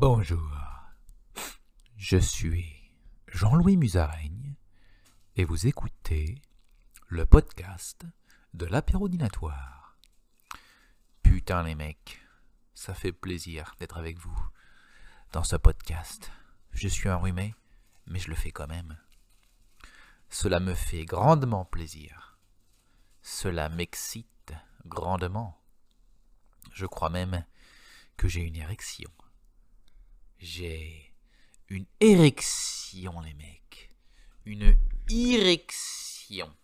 Bonjour, je suis Jean-Louis Musaraigne et vous écoutez le podcast de l'apérodinatoire. Putain les mecs, ça fait plaisir d'être avec vous dans ce podcast. Je suis enrhumé, mais je le fais quand même. Cela me fait grandement plaisir. Cela m'excite grandement. Je crois même que j'ai une érection. J'ai une érection, les mecs. Une érection.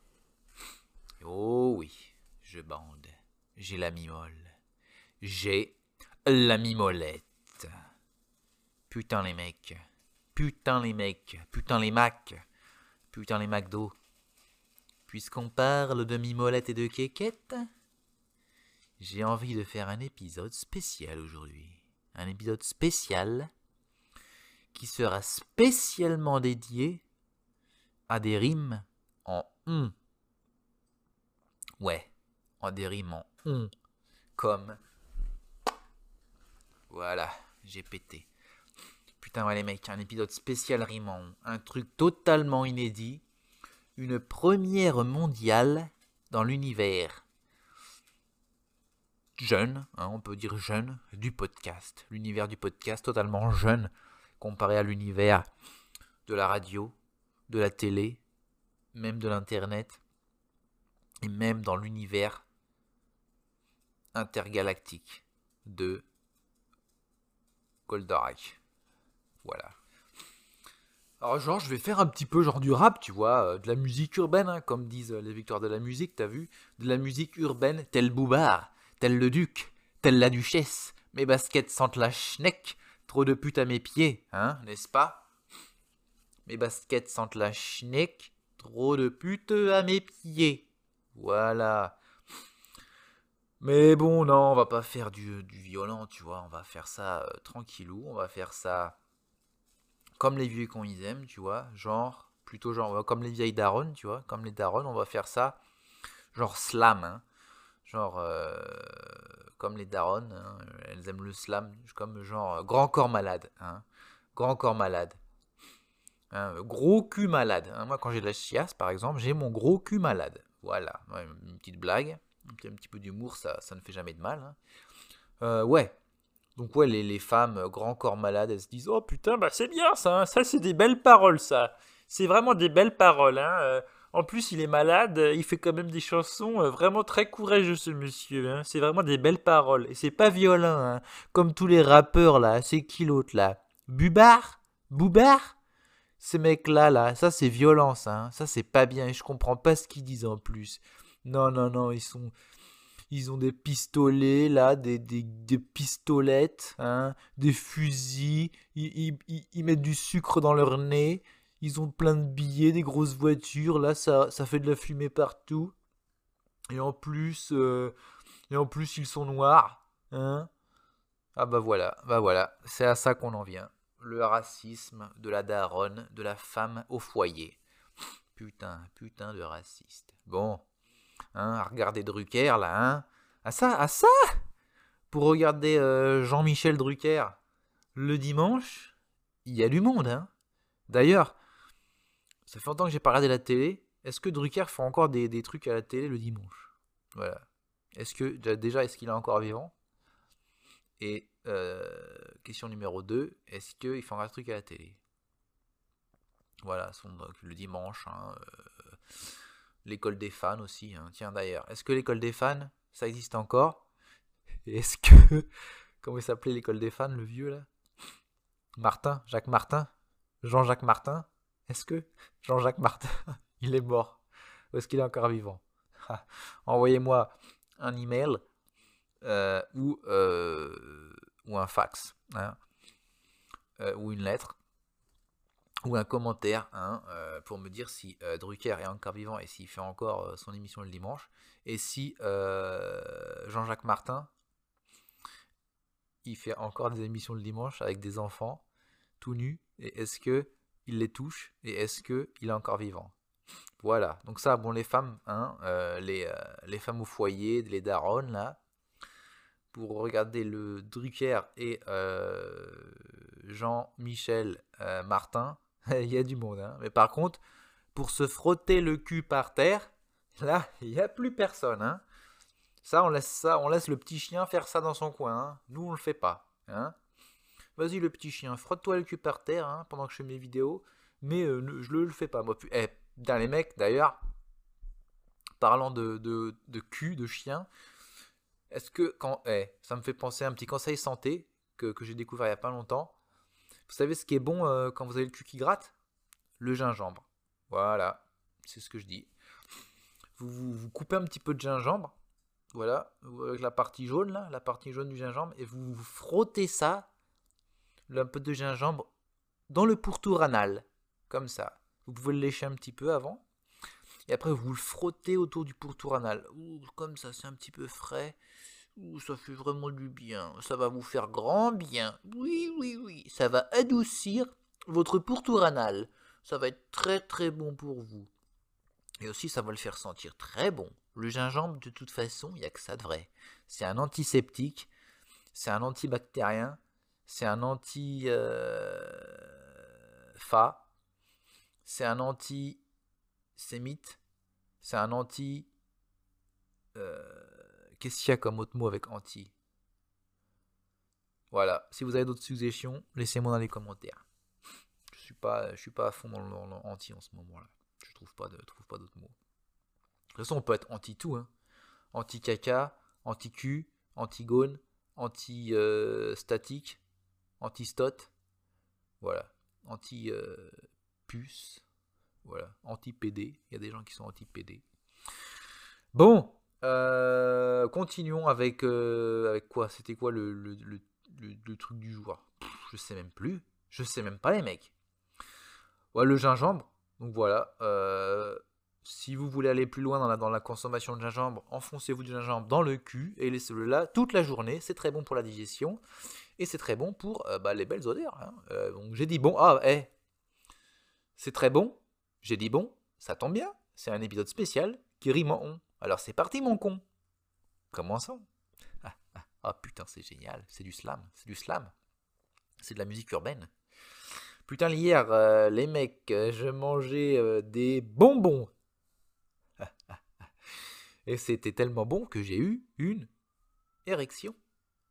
Oh oui, je bande. J'ai la mimole. J'ai la mimolette. Putain les mecs. Putain les mecs. Putain les macs. Putain les McDo. Puisqu'on parle de mimolette et de quéquette, j'ai envie de faire un épisode spécial aujourd'hui. Un épisode spécial qui sera spécialement dédié à des rimes en on. Ouais, en des rimes en on. Comme. Voilà, j'ai pété. Putain, ouais, les mecs, un épisode spécial rime en on. Un truc totalement inédit. Une première mondiale dans l'univers jeune, hein, on peut dire jeune, du podcast. L'univers du podcast totalement jeune comparé à l'univers de la radio, de la télé, même de l'Internet, et même dans l'univers intergalactique de Goldorak. Voilà. Alors genre, je vais faire un petit peu genre du rap, tu vois, euh, de la musique urbaine, hein, comme disent les victoires de la musique, t'as vu? De la musique urbaine, tel Boubard, tel le duc, tel la duchesse, mes baskets sentent la schneck, trop de putes à mes pieds, hein, n'est-ce pas? Mes baskets sentent la schneck, trop de putes à mes pieds. Voilà. Mais bon, non, on va pas faire du, violent, tu vois, on va faire ça euh, tranquillou, on va faire ça comme les vieux qu'on ils aiment, tu vois, genre, plutôt genre, comme les vieilles daronnes, tu vois, comme les daronnes, on va faire ça, genre slam, hein, genre, euh, comme les daronnes, hein, elles aiment le slam, comme genre, euh, grand corps malade, hein, grand corps malade, hein, gros cul malade, moi quand j'ai de la chiasse, par exemple, j'ai mon gros cul malade, voilà, une petite blague, un petit, peu d'humour, ça, ne fait jamais de mal, euh, ouais, donc ouais, les, femmes euh, grand corps malades, elles se disent oh putain bah c'est bien ça, ça c'est des belles paroles ça, c'est vraiment des belles paroles. Hein. En plus il est malade, euh, il fait quand même des chansons euh, vraiment très courageux ce monsieur. Hein. C'est vraiment des belles paroles et c'est pas violent hein. comme tous les rappeurs là. C'est qui l'autre là? Bubar? Boubar Ces mecs là ça c'est violent ça, hein. ça c'est pas bien et je comprends pas ce qu'ils disent en plus. Non non non, ils sont ils ont des pistolets, là, des, des, pistolettes, hein, des fusils. Ils, ils- ils- ils mettent du sucre dans leur nez. Ils ont plein de billets, des grosses voitures. Là, ça, ça fait de la fumée partout. Et en plus, euh, et en plus, ils sont noirs. Hein. Ah bah voilà, bah voilà. C'est à ça qu'on en vient. Le racisme de la daronne, de la femme au foyer. Putain, putain de raciste. Bon, hein, à regarder Drucker là, hein. À ça, à ça? Pour regarder euh, Jean-Michel Drucker le dimanche, il y a du monde, hein. D'ailleurs, ça fait longtemps que j'ai pas regardé la télé. Est-ce que Drucker fait encore des, des trucs à la télé le dimanche? Voilà. Est-ce que, déjà- est-ce qu'il est encore vivant? Et euh, question numéro 2, est-ce qu'il fait encore un truc à la télé? Voilà, le dimanche, hein, euh, l'école des fans aussi. hein. Tiens d'ailleurs, est-ce que l'école des fans, ça existe encore? Est-ce que... Comment il s'appelait l'école des fans, le vieux là? Martin, Jacques Martin? Jean-Jacques Martin? Est-ce que Jean-Jacques Martin, il est mort? Ou est-ce qu'il est encore vivant? Envoyez-moi un email euh, ou, euh, ou un fax, hein, euh, ou une lettre, ou un commentaire hein, pour me dire si Drucker est encore vivant et s'il fait encore son émission le dimanche, et si Jean-Jacques Martin, il fait encore des émissions le dimanche avec des enfants tout nus, et est-ce que il les touche, et est-ce que il est encore vivant? Voilà, donc ça, bon, les femmes, hein, euh, les, euh, les femmes au foyer, les daronnes, là, pour regarder le Drucker et euh, Jean-Michel Martin, il y a du monde. Hein. Mais par contre, pour se frotter le cul par terre, là, il n'y a plus personne. Hein. Ça, on laisse ça, on laisse le petit chien faire ça dans son coin. Hein. Nous, on le fait pas. Hein. Vas-y, le petit chien, frotte-toi le cul par terre hein, pendant que je fais mes vidéos. Mais euh, je le, le fais pas. Moi, eh, dans les mecs, d'ailleurs, parlant de, cul, de chien, est-ce que quand. Eh, ça me fait penser à un petit conseil santé que, j'ai découvert il n'y a pas longtemps. Vous savez ce qui est bon euh, quand vous avez le cul qui gratte? Le gingembre. Voilà, c'est ce que je dis. Vous, vous, coupez un petit peu de gingembre, voilà, avec la partie jaune la partie jaune du gingembre, et vous, frottez ça, un peu de gingembre, dans le pourtour anal, comme ça. Vous pouvez le lécher un petit peu avant, et après vous le frottez autour du pourtour anal. comme ça, c'est un petit peu frais. Ça fait vraiment du bien. Ça va vous faire grand bien. Oui, oui, oui. Ça va adoucir votre pourtour anal. Ça va être très très bon pour vous. Et aussi, ça va le faire sentir très bon. Le gingembre, de toute façon, il n'y a que ça de vrai. C'est un antiseptique, c'est un antibactérien, c'est un anti-fa, euh, c'est un anti-sémite, c'est un anti... Qu'est-ce qu'il y a comme autre mot avec anti? Voilà. Si vous avez d'autres suggestions, laissez-moi dans les commentaires. Je suis pas, je suis pas à fond dans l'anti en ce moment-là. Je trouve pas de, trouve pas d'autres mots. De toute façon, on peut être anti tout. Hein. Anti caca, anti cul, anti anti statique, anti stot. Voilà. Anti puce. Voilà. Anti PD. Il y a des gens qui sont anti PD. Bon, euh, continuons avec, euh, avec quoi? C'était quoi le, truc du jour? Je sais même plus. Je sais même pas les mecs. Le gingembre. Donc voilà. Euh, si vous voulez aller plus loin dans la, dans la consommation de gingembre, enfoncez-vous du gingembre dans le cul et laissez-le là toute la journée. C'est très bon pour la digestion. Et c'est très bon pour bah, les belles odeurs. Hein. donc j'ai dit bon. Ah, eh. C'est très bon. J'ai dit bon. Ça tombe bien. C'est un épisode spécial qui rime en on. Alors c'est parti mon con. Commençons. Ah, ah, ah putain c'est génial, c'est du slam, c'est du slam. C'est de la musique urbaine. Putain hier euh, les mecs, euh, je mangeais euh, des bonbons. Et c'était tellement bon que j'ai eu une érection.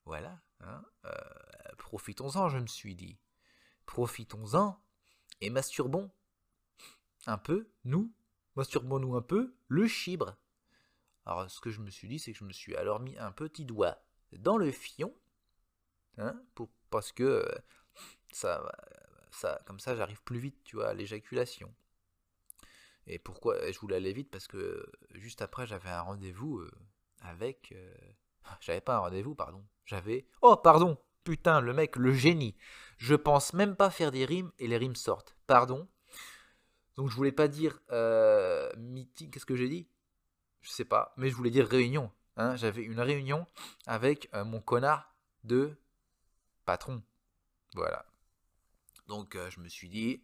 Voilà. Hein, profitons-en, je me suis dit. Profitons-en et masturbons un peu, nous, masturbons-nous un peu, le chibre. Alors ce que je me suis dit, c'est que je me suis alors mis un petit doigt dans le fion, hein, parce que euh, ça, comme ça, j'arrive plus vite, tu vois, à l'éjaculation. Et pourquoi je voulais aller vite Parce que juste après, j'avais un rendez-vous euh, avec. Euh, j'avais pas un rendez-vous, pardon. J'avais. Oh, pardon Putain, le mec, le génie Je pense même pas faire des rimes et les rimes sortent. Pardon Donc je voulais pas dire meeting. Qu'est-ce que j'ai dit? Je sais pas, mais je voulais dire réunion. Hein. J'avais une réunion avec euh, mon connard de patron. Voilà. Donc euh, je me suis dit,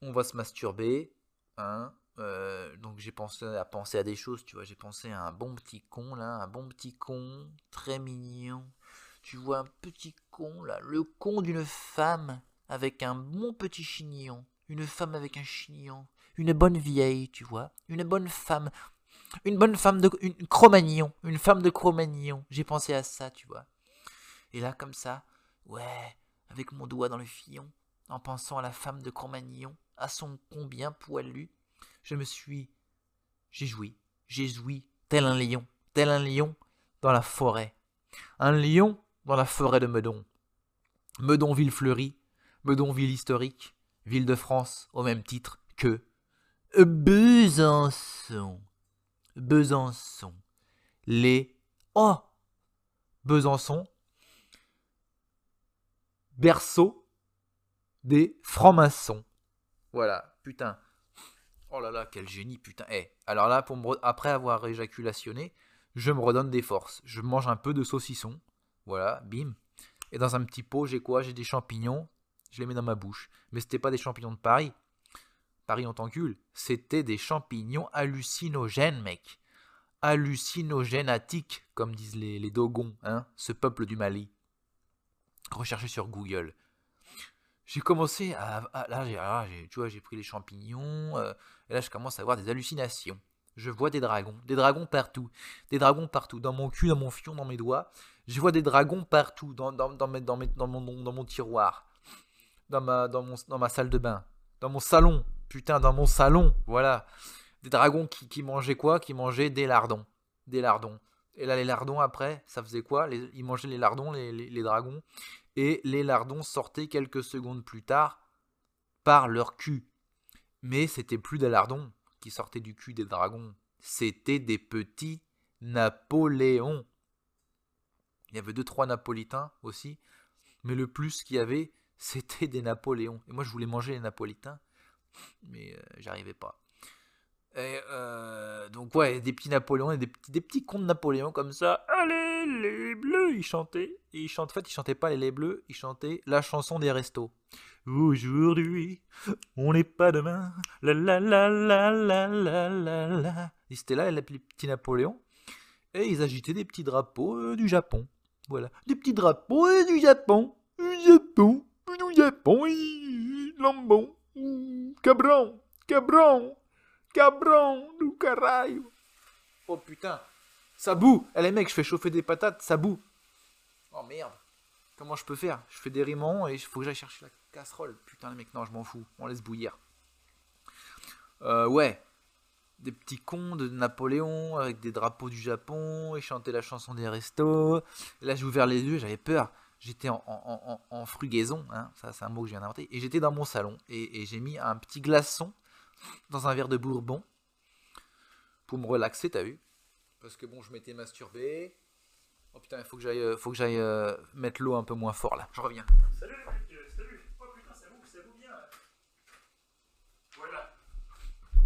on va se masturber. Hein. Euh, donc j'ai pensé à penser à des choses, tu vois. J'ai pensé à un bon petit con là, un bon petit con, très mignon. Tu vois un petit con là, le con d'une femme avec un bon petit chignon. Une femme avec un chignon une bonne vieille, tu vois, une bonne femme, une bonne femme de une Cro-Magnon, une femme de Cro-Magnon. J'ai pensé à ça, tu vois. Et là, comme ça, ouais, avec mon doigt dans le fillon, en pensant à la femme de Cro-Magnon, à son combien poilu, je me suis, j'ai joui, j'ai joui, tel un lion, tel un lion dans la forêt, un lion dans la forêt de Meudon. Meudon ville fleurie, Meudon ville historique, ville de France au même titre que Besançon. Besançon. Les. Oh Besançon. Berceau des francs-maçons. Voilà, putain. Oh là là, quel génie, putain. Eh, alors là, pour après avoir éjaculationné, je me redonne des forces. Je mange un peu de saucisson. Voilà, bim. Et dans un petit pot, j'ai quoi? J'ai des champignons. Je les mets dans ma bouche. Mais c'était pas des champignons de Paris. Paris on t'encule, c'était des champignons hallucinogènes, mec. Hallucinogénatiques, comme disent les, Dogons, hein, ce peuple du Mali. rechercher sur Google. J'ai commencé à, là, j'ai, tu vois, j'ai pris les champignons, euh, et là je commence à avoir des hallucinations. Je vois des dragons, des dragons partout, des dragons partout, dans mon cul, dans mon fion, dans mes doigts. Je vois des dragons partout, dans, dans, dans, dans, mon, dans mon tiroir, dans ma, dans, mon, dans ma salle de bain, dans mon salon, putain, dans mon salon, voilà. Des dragons qui, qui mangeaient quoi? Qui mangeaient des lardons. Des lardons. Et là, les lardons, après, ça faisait quoi? Ils mangeaient les lardons, les, les, dragons. Et les lardons sortaient quelques secondes plus tard par leur cul. Mais c'était plus des lardons qui sortaient du cul des dragons. C'était des petits Napoléons. Il y avait deux, trois Napolitains aussi. Mais le plus qu'il y avait, c'était des Napoléons. Et moi, je voulais manger les Napolitains. Mais euh, j'arrivais pas. Euh, donc ouais, des petits Napoléons et des petits, des petits de Napoléon comme ça. Allez, les bleus, ils chantaient. Et ils chantent, en fait, ils chantaient pas les, les bleus, ils chantaient la chanson des restos. Aujourd'hui, on n'est pas demain. La la la la la la la la. Ils étaient là, les petits Napoléons. Et ils agitaient des petits drapeaux euh, du Japon. Voilà. Des petits drapeaux euh, du Japon. Du Japon. Du Japon. Lambon. Cabron. Cabron. Cabron du caralho. Oh putain, ça boue. Eh les mecs, je fais chauffer des patates, ça boue. Oh merde. Comment je peux faire? Je fais des rimons et il faut que j'aille chercher la casserole. Putain les mecs, non, je m'en fous. On laisse bouillir. Euh, ouais. Des petits cons de Napoléon avec des drapeaux du Japon et chanter la chanson des restos. là, j'ai ouvert les yeux, j'avais peur. J'étais en, frugaison, hein. ça c'est un mot que je viens d'inventer, et j'étais dans mon salon et j'ai mis un petit glaçon dans un verre de bourbon pour me relaxer, t'as vu? Parce que bon, je m'étais masturbé. Oh putain, il faut que j'aille, euh, faut que j'aille euh, mettre l'eau un peu moins fort là. Je reviens. Salut les mecs, euh, salut. Oh putain, ça vous, ça vous bien. Voilà.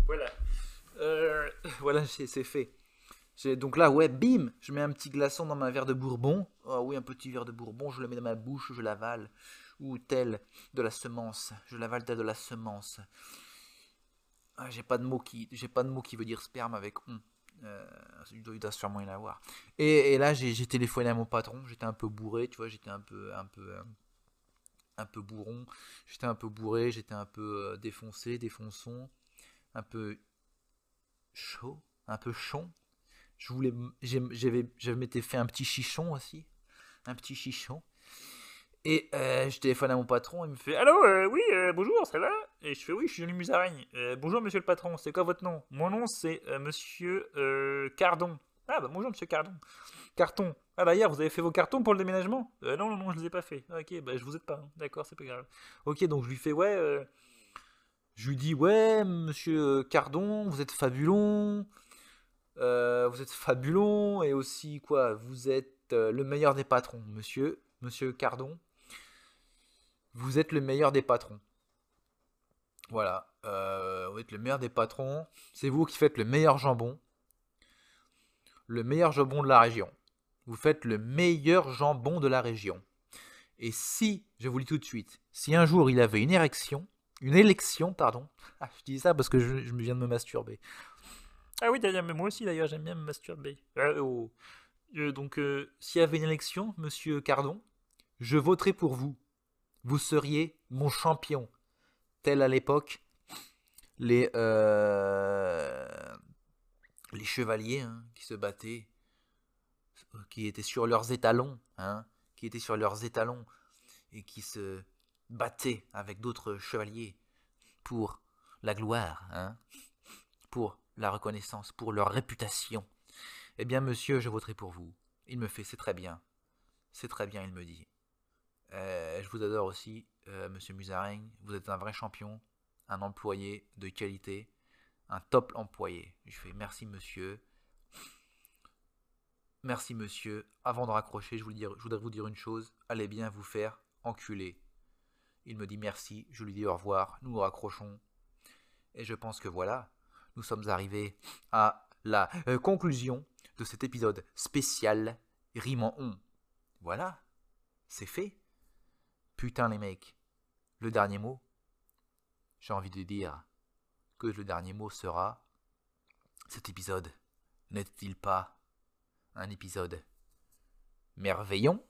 Voilà. voilà, c'est fait. Donc là, ouais, bim, je mets un petit glaçon dans ma verre de bourbon. Oh oui, un petit verre de bourbon, je le mets dans ma bouche, je l'avale. Ou tel de la semence, je l'avale tel de la semence. Ah, j'ai pas de mot qui j'ai pas de mot qui veut dire sperme avec on. Euh, il doit sûrement y en avoir. Et, là, j'ai téléphoné à mon patron. J'étais un peu bourré, tu vois. J'étais un peu, un peu, euh, un peu bourron. J'étais un peu bourré. J'étais un peu euh, défoncé, défonçon, un peu chaud, un peu chon. Je voulais, j'avais, m'étais fait un petit chichon aussi, un petit chichon. Et euh, je téléphone à mon patron, il me fait Allô, euh, oui, euh, bonjour, c'est là Et je fais Oui, je suis Johnny Musaraigne. bonjour, monsieur le patron, c'est quoi votre nom? Mon nom, c'est monsieur Cardon. Ah, bah bonjour, monsieur Cardon. Carton. Ah, bah hier, vous avez fait vos cartons pour le déménagement? Non, non, non, je les ai pas fait. Ah, ok, bah je vous aide pas. Hein. D'accord, c'est pas grave. Ok, donc je lui fais Ouais. Je lui dis Ouais, monsieur Cardon, vous êtes fabulon. vous êtes fabulon. Et aussi, quoi, vous êtes le meilleur des patrons, monsieur. Monsieur Cardon vous êtes le meilleur des patrons. Voilà, euh, vous êtes le meilleur des patrons. C'est vous qui faites le meilleur jambon. Le meilleur jambon de la région. Vous faites le meilleur jambon de la région. Et si, je vous le tout de suite, si un jour il avait une érection, une élection, pardon, ah, je dis ça parce que je, me viens de me masturber. Ah oui, d'ailleurs, mais moi aussi d'ailleurs, j'aime bien me masturber. Euh, oh. euh, donc, s'il y avait une élection, monsieur Cardon, je voterai pour vous vous seriez mon champion. Tel à l'époque, les, euh, les chevaliers hein, qui se battaient, qui étaient sur leurs étalons, hein, qui étaient sur leurs étalons et qui se battaient avec d'autres chevaliers pour la gloire, hein, pour la reconnaissance, pour leur réputation. Eh bien, monsieur, je voterai pour vous. Il me fait, c'est très bien. C'est très bien, il me dit. Euh, je vous adore aussi, euh, monsieur Musaraigne. Vous êtes un vrai champion, un employé de qualité, un top employé. Je fais merci, monsieur. Merci, monsieur. Avant de raccrocher, je, voudrais vous dire une chose. Allez bien vous faire enculer. Il me dit merci. Je lui dis au revoir. Nous nous raccrochons. Et je pense que voilà, nous sommes arrivés à la euh, conclusion de cet épisode spécial Rime en on. Voilà, c'est fait. Putain les mecs, le dernier mot, j'ai envie de dire que le dernier mot sera cet épisode. N'est-il pas un épisode merveillon?